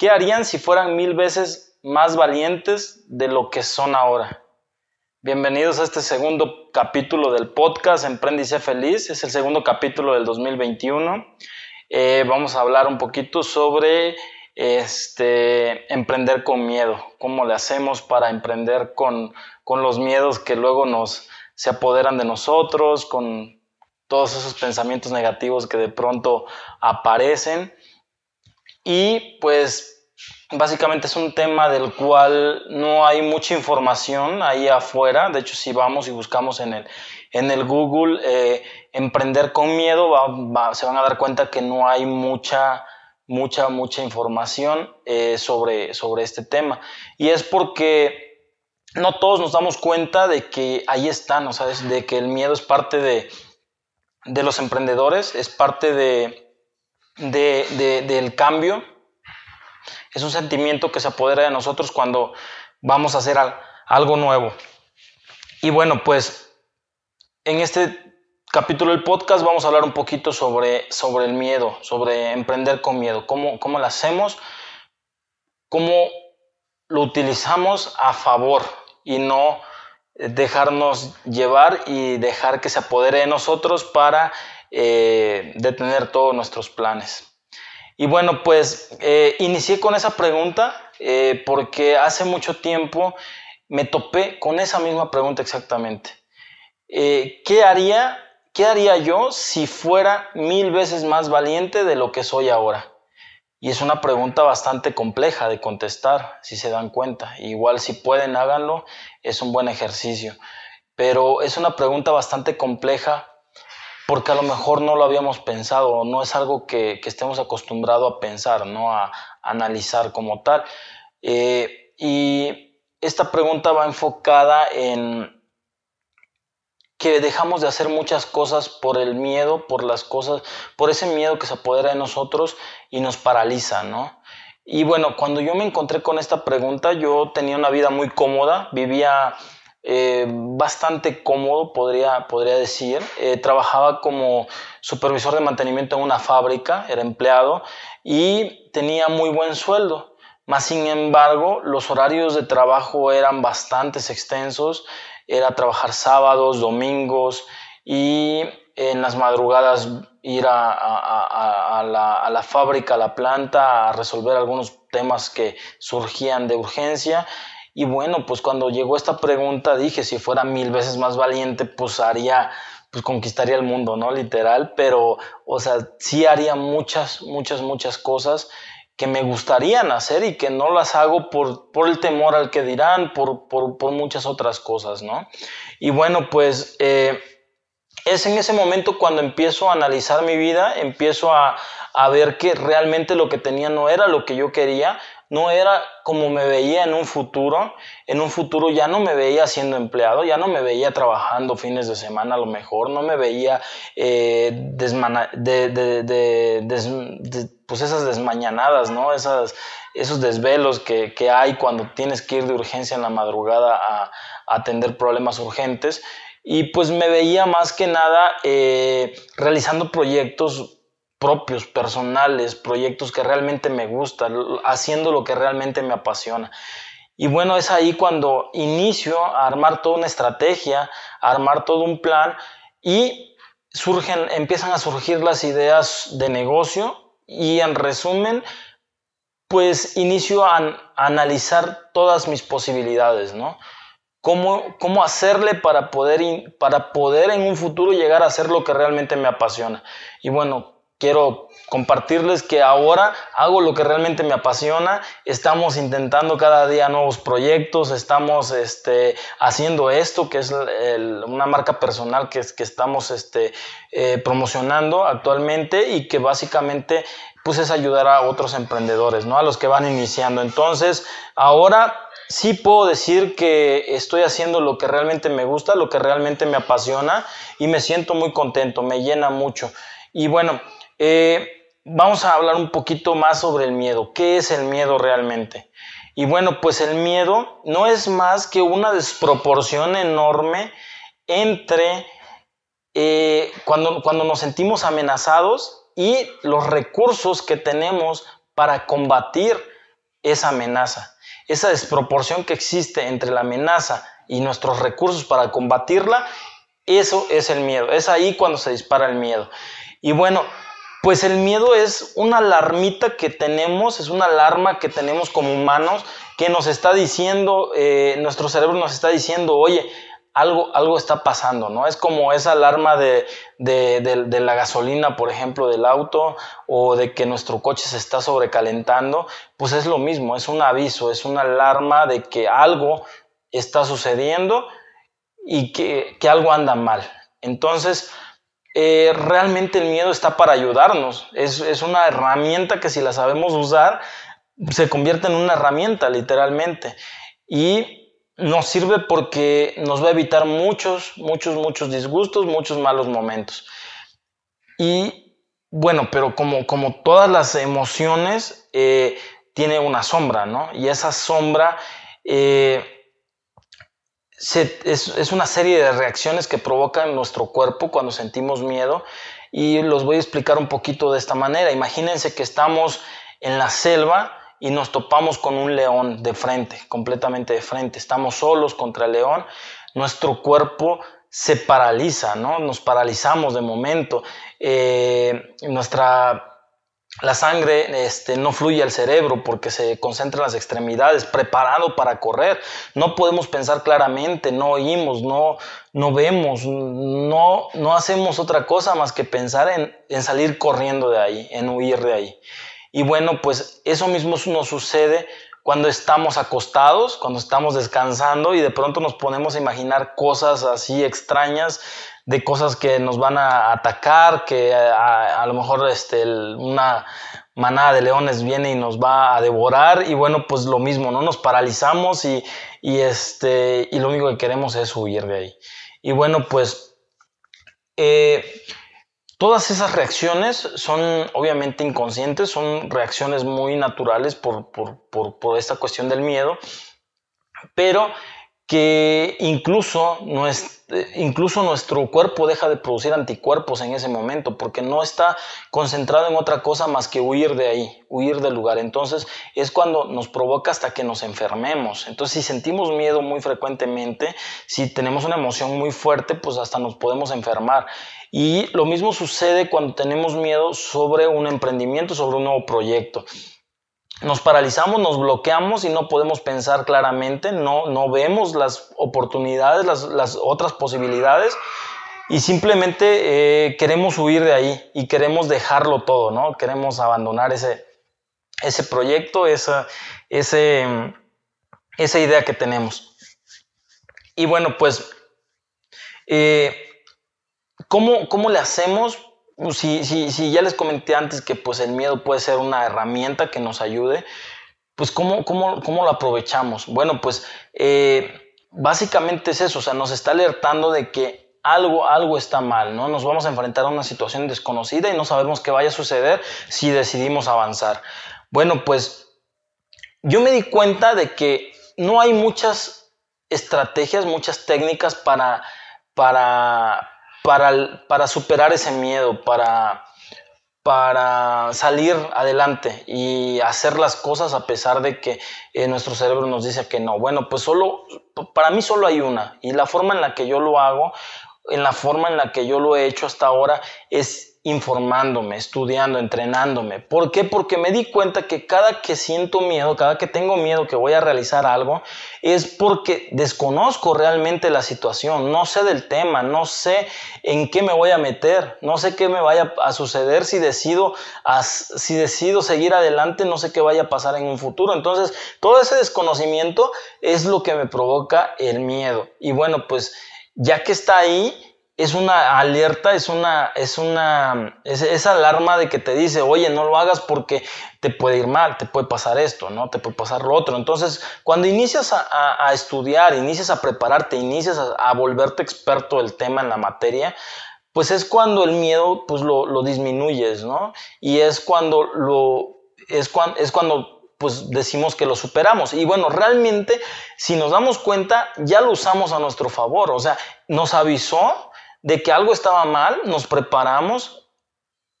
¿qué harían si fueran mil veces más valientes de lo que son ahora? Bienvenidos a este segundo capítulo del podcast Emprende y sé feliz. Es el segundo capítulo del 2021. Eh, vamos a hablar un poquito sobre este, emprender con miedo. ¿Cómo le hacemos para emprender con, con los miedos que luego nos se apoderan de nosotros, con todos esos pensamientos negativos que de pronto aparecen? Y pues Básicamente es un tema del cual no hay mucha información ahí afuera. De hecho, si vamos y buscamos en el, en el Google eh, emprender con miedo, se van a dar cuenta que no hay mucha, mucha, mucha información eh, sobre, sobre este tema. Y es porque no todos nos damos cuenta de que ahí están, ¿no sabes? De que el miedo es parte de, de los emprendedores, es parte de, de, del cambio es un sentimiento que se apodera de nosotros cuando vamos a hacer algo nuevo. Y bueno, pues en este capítulo del podcast vamos a hablar un poquito sobre, sobre el miedo, sobre emprender con miedo, cómo, cómo lo hacemos, cómo lo utilizamos a favor y no dejarnos llevar y dejar que se apodere de nosotros para eh, detener todos nuestros planes. Y bueno, pues eh, inicié con esa pregunta eh, porque hace mucho tiempo me topé con esa misma pregunta exactamente. Eh, ¿qué, haría, ¿Qué haría yo si fuera mil veces más valiente de lo que soy ahora? Y es una pregunta bastante compleja de contestar, si se dan cuenta. Igual si pueden, háganlo, es un buen ejercicio. Pero es una pregunta bastante compleja porque a lo mejor no lo habíamos pensado, no es algo que, estemos acostumbrados a pensar, ¿no? a, analizar como tal. Eh, y esta pregunta va enfocada en que dejamos de hacer muchas cosas por el miedo, por las cosas, por ese miedo que se apodera de nosotros y nos paraliza, ¿no? Y bueno, cuando yo me encontré con esta pregunta, yo tenía una vida muy cómoda, vivía eh, bastante cómodo, podría, podría decir. Eh, trabajaba como supervisor de mantenimiento en una fábrica, era empleado y tenía muy buen sueldo. Más sin embargo, los horarios de trabajo eran bastante extensos, era trabajar sábados, domingos y en las madrugadas ir a, la, a, la, fábrica, a la planta, a resolver algunos temas que surgían de urgencia y bueno, pues cuando llegó esta pregunta dije, si fuera mil veces más valiente, pues haría, pues conquistaría el mundo, ¿no? Literal, pero, o sea, sí haría muchas, muchas, muchas cosas que me gustarían hacer y que no las hago por, por el temor al que dirán, por, por, por muchas otras cosas, ¿no? Y bueno, pues eh, es en ese momento cuando empiezo a analizar mi vida, empiezo a, a ver que realmente lo que tenía no era lo que yo quería, no era como me veía en un futuro. En un futuro ya no me veía siendo empleado, ya no me veía trabajando fines de semana a lo mejor, no me veía eh, de, pues esas desmañanadas, ¿no? Esas, esos desvelos que, hay cuando tienes que ir de urgencia en la madrugada a, atender problemas urgentes. Y pues me veía más que nada eh, realizando proyectos propios, personales, proyectos que realmente me gustan, haciendo lo que realmente me apasiona. Y bueno, es ahí cuando inicio a armar toda una estrategia, a armar todo un plan y surgen, empiezan a surgir las ideas de negocio y en resumen, pues inicio a, analizar todas mis posibilidades, ¿no? Cómo, cómo, hacerle para poder, para poder en un futuro llegar a hacer lo que realmente me apasiona. Y bueno, quiero compartirles que ahora hago lo que realmente me apasiona, estamos intentando cada día nuevos proyectos, estamos este, haciendo esto que es una marca personal que, que estamos este, eh, promocionando actualmente y que básicamente pues es ayudar a otros emprendedores, ¿no? a los que van iniciando. Entonces, ahora sí puedo decir que estoy haciendo lo que realmente me gusta, lo que realmente me apasiona y me siento muy contento, me llena mucho. Y bueno, eh, vamos a hablar un poquito más sobre el miedo. ¿Qué es el miedo realmente? Y bueno, pues el miedo no es más que una desproporción enorme entre eh, cuando, cuando nos sentimos amenazados y los recursos que tenemos para combatir esa amenaza. Esa desproporción que existe entre la amenaza y nuestros recursos para combatirla, eso es el miedo. Es ahí cuando se dispara el miedo. Y bueno, pues el miedo es una alarmita que tenemos, es una alarma que tenemos como humanos que nos está diciendo, eh, nuestro cerebro nos está diciendo, oye, algo, algo está pasando, ¿no? Es como esa alarma de, de, la gasolina, por ejemplo, del auto, o de que nuestro coche se está sobrecalentando, pues es lo mismo, es un aviso, es una alarma de que algo está sucediendo y que, que algo anda mal. Entonces, eh, realmente el miedo está para ayudarnos. Es, una herramienta que si la sabemos usar, se convierte en una herramienta literalmente. Y nos sirve porque nos va a evitar muchos, muchos, muchos disgustos, muchos malos momentos. Y bueno, pero como, como todas las emociones, eh, tiene una sombra, ¿no? Y esa sombra... Eh, es, una serie de reacciones que provocan nuestro cuerpo cuando sentimos miedo y los voy a explicar un poquito de esta manera. Imagínense que estamos en la selva y nos topamos con un león de frente, completamente de frente. Estamos solos contra el león, nuestro cuerpo se paraliza, ¿no? Nos paralizamos de momento. Eh, nuestra la sangre este, no fluye al cerebro porque se concentra en las extremidades, preparado para correr. No podemos pensar claramente, no oímos, no, no vemos, no, no hacemos otra cosa más que pensar en, en salir corriendo de ahí, en huir de ahí. Y bueno, pues eso mismo nos sucede cuando estamos acostados, cuando estamos descansando y de pronto nos ponemos a imaginar cosas así extrañas de cosas que nos van a atacar, que a, lo mejor este, una manada de leones viene y nos va a devorar y bueno, pues lo mismo, ¿no? Nos paralizamos y, este, y lo único que queremos es huir de ahí. Y bueno, pues eh, todas esas reacciones son obviamente inconscientes, son reacciones muy naturales por, por esta cuestión del miedo, pero que incluso, nuestro cuerpo deja de producir anticuerpos en ese momento porque no está concentrado en otra cosa más que huir de ahí, huir del lugar. Entonces es cuando nos provoca hasta que nos enfermemos. Entonces si sentimos miedo muy frecuentemente, si tenemos una emoción muy fuerte, pues hasta nos podemos enfermar. Y lo mismo sucede cuando tenemos miedo sobre un emprendimiento, sobre un nuevo proyecto nos paralizamos, nos bloqueamos y no podemos pensar claramente, no, no vemos las oportunidades, las, otras posibilidades y simplemente eh, queremos huir de ahí y queremos dejarlo todo, ¿no? Queremos abandonar ese, ese proyecto, esa, ese, esa idea que tenemos. Y bueno, pues, eh, ¿cómo, ¿cómo le hacemos pues, si, si, ya les comenté antes que pues el miedo puede ser una herramienta que nos ayude, pues ¿cómo, cómo, cómo lo aprovechamos? Bueno, pues eh, básicamente es eso, o sea, nos está alertando de que algo, algo está mal, ¿no? Nos vamos a enfrentar a una situación desconocida y no sabemos qué vaya a suceder si decidimos avanzar. Bueno, pues yo me di cuenta de que no hay muchas estrategias, muchas técnicas para, para, para, para superar ese miedo, para, para salir adelante y hacer las cosas a pesar de que eh, nuestro cerebro nos dice que no. Bueno, pues solo, para mí solo hay una y la forma en la que yo lo hago, en la forma en la que yo lo he hecho hasta ahora es informándome, estudiando, entrenándome. ¿Por qué? Porque me di cuenta que cada que siento miedo, cada que tengo miedo que voy a realizar algo, es porque desconozco realmente la situación, no sé del tema, no sé en qué me voy a meter, no sé qué me vaya a suceder si decido, si decido seguir adelante, no sé qué vaya a pasar en un futuro. Entonces, todo ese desconocimiento es lo que me provoca el miedo. Y bueno, pues ya que está ahí, es una alerta, es una, es una, es, alarma de que te dice, oye, no lo hagas porque te puede ir mal, te puede pasar esto, ¿no? Te puede pasar lo otro. Entonces, cuando inicias a, estudiar, inicias a prepararte, inicias a, volverte experto del tema en la materia, pues es cuando el miedo, pues lo, lo disminuyes, ¿no? Y es cuando lo, es, cuando, es cuando pues decimos que lo superamos. Y bueno, realmente, si nos damos cuenta, ya lo usamos a nuestro favor. O sea, nos avisó de que algo estaba mal, nos preparamos,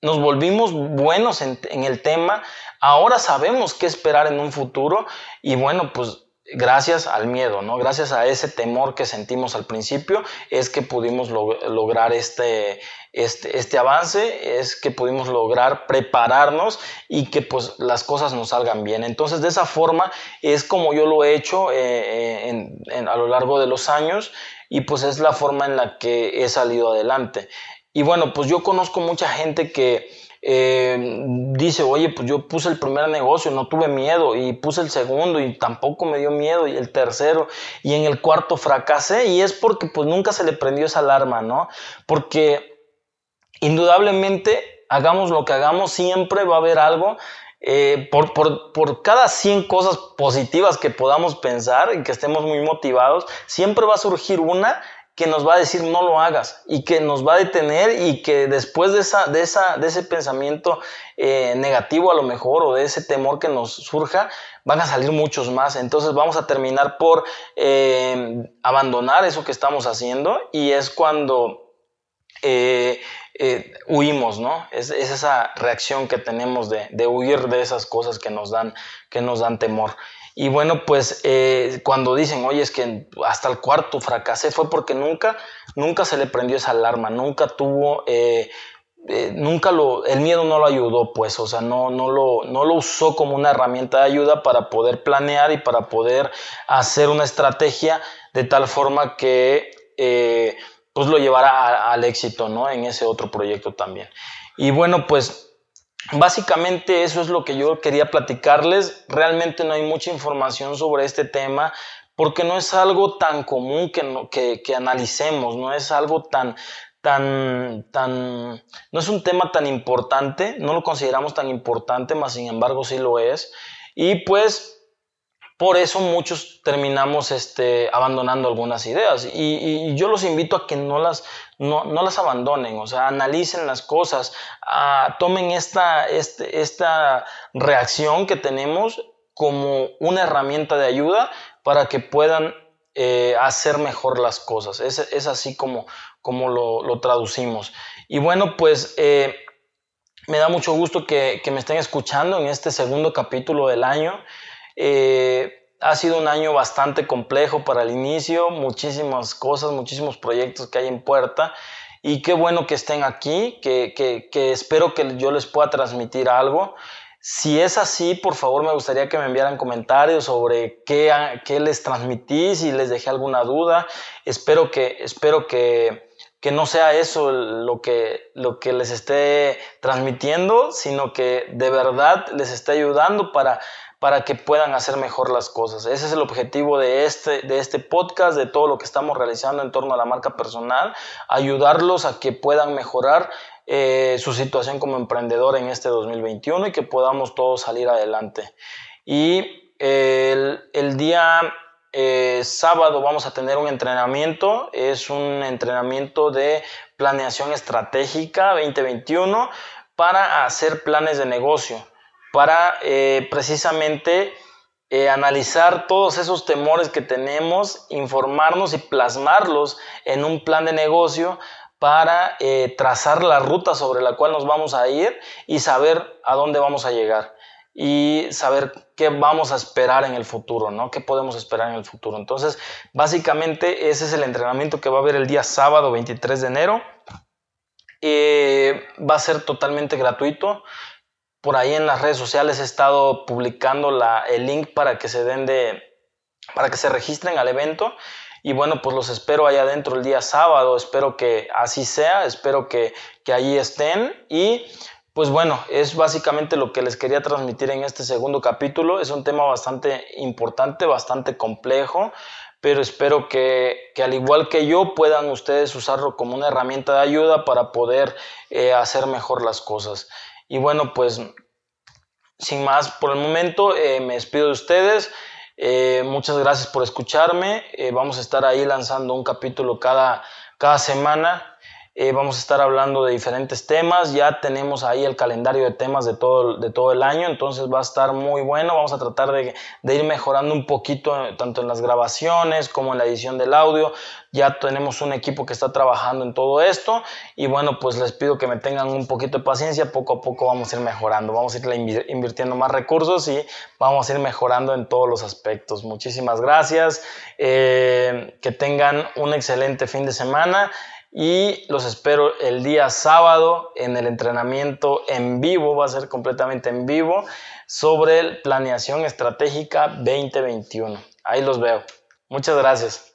nos volvimos buenos en, el tema, Ahora sabemos qué esperar en un futuro y bueno, pues gracias al miedo, ¿no? Gracias a ese temor que sentimos al principio es que pudimos lograr este, este, este, avance, es que pudimos lograr prepararnos y que pues las cosas nos salgan bien. Entonces de esa forma es como yo lo he hecho eh, eh, a lo largo de los años y pues es la forma en la que he salido adelante. Y bueno, pues yo conozco mucha gente que eh, dice, oye, pues yo puse el primer negocio, no tuve miedo, y puse el segundo y tampoco me dio miedo, y el tercero, y en el cuarto fracasé, y es porque pues nunca se le prendió esa alarma, ¿no? Porque indudablemente, hagamos lo que hagamos, siempre va a haber algo eh, por, por, por, cada 100 cosas positivas que podamos pensar y que estemos muy motivados, siempre va a surgir una que nos va a decir no lo hagas y que nos va a detener y que después de, esa, de, esa, de ese pensamiento eh, negativo a lo mejor o de ese temor que nos surja, van a salir muchos más. Entonces vamos a terminar por eh, abandonar eso que estamos haciendo y es cuando eh, huimos, ¿no? Es, es, esa reacción que tenemos de, de, huir de esas cosas que nos dan, que nos dan temor. Y bueno, pues eh, cuando dicen, oye, es que hasta el cuarto fracasé, fue porque nunca, nunca se le prendió esa alarma, nunca tuvo, eh, eh, nunca lo, el miedo no lo ayudó, pues, o sea, no, no, lo, no lo usó como una herramienta de ayuda para poder planear y para poder hacer una estrategia de tal forma que pues lo llevara al éxito, ¿no? En ese otro proyecto también. Y bueno, pues Básicamente eso es lo que yo quería platicarles. Realmente no hay mucha información sobre este tema porque no es algo tan común que, que, analicemos, no es algo tan, tan, tan, no es un tema tan importante, no lo consideramos tan importante, más sin embargo sí lo es. Y pues por eso muchos terminamos este, abandonando algunas ideas. Y, yo los invito a que no las, no, las abandonen, o sea, analicen las cosas, tomen esta, este, esta reacción que tenemos como una herramienta de ayuda para que puedan eh, hacer mejor las cosas. Es, así como, como lo, traducimos. Y bueno, pues eh, me da mucho gusto que, que me estén escuchando en este segundo capítulo del año. Eh, ha sido un año bastante complejo para el inicio, muchísimas cosas, muchísimos proyectos que hay en puerta y qué bueno que estén aquí, que, que, espero que yo les pueda transmitir algo. Si es así, por favor me gustaría que me enviaran comentarios sobre qué, qué les transmití, si les dejé alguna duda. Espero que, espero que, que no sea eso lo que, lo que les esté transmitiendo, sino que de verdad les esté ayudando para para que puedan hacer mejor las cosas. Ese es el objetivo de este, de este podcast, de todo lo que estamos realizando en torno a la marca personal, ayudarlos a que puedan mejorar eh, su situación como emprendedor en este 2021 y que podamos todos salir adelante. Y el, día eh, sábado vamos a tener un entrenamiento, es un entrenamiento de planeación estratégica 2021 para hacer planes de negocio para eh, precisamente eh, analizar todos esos temores que tenemos, informarnos y plasmarlos en un plan de negocio para eh, trazar la ruta sobre la cual nos vamos a ir y saber a dónde vamos a llegar y saber qué vamos a esperar en el futuro, ¿no? ¿Qué podemos esperar en el futuro? Entonces, básicamente ese es el entrenamiento que va a haber el día sábado 23 de enero. va a ser totalmente gratuito. Por ahí en las redes sociales he estado publicando el link para que se den de, para que se registren al evento. Y bueno, pues los espero allá adentro el día sábado. Espero que así sea. Espero que, que allí estén. Y pues bueno, es básicamente lo que les quería transmitir en este segundo capítulo. Es un tema bastante importante, bastante complejo, pero espero que, que al igual que yo puedan ustedes usarlo como una herramienta de ayuda para poder eh, hacer mejor las cosas. Y bueno, pues sin más por el momento, eh, me despido de ustedes. Eh, muchas gracias por escucharme. Eh, vamos a estar ahí lanzando un capítulo cada, cada semana. Eh, vamos a estar hablando de diferentes temas. Ya tenemos ahí el calendario de temas de todo, de todo el año, entonces va a estar muy bueno. Vamos a tratar de, ir mejorando un poquito eh, tanto en las grabaciones como en la edición del audio. Ya tenemos un equipo que está trabajando en todo esto y bueno, pues les pido que me tengan un poquito de paciencia. Poco a poco vamos a ir mejorando, vamos a ir invirtiendo más recursos y vamos a ir mejorando en todos los aspectos. Muchísimas gracias. Eh, que tengan un excelente fin de semana y los espero el día sábado en el entrenamiento en vivo, va a ser completamente en vivo, sobre planeación estratégica 2021. Ahí los veo. Muchas gracias.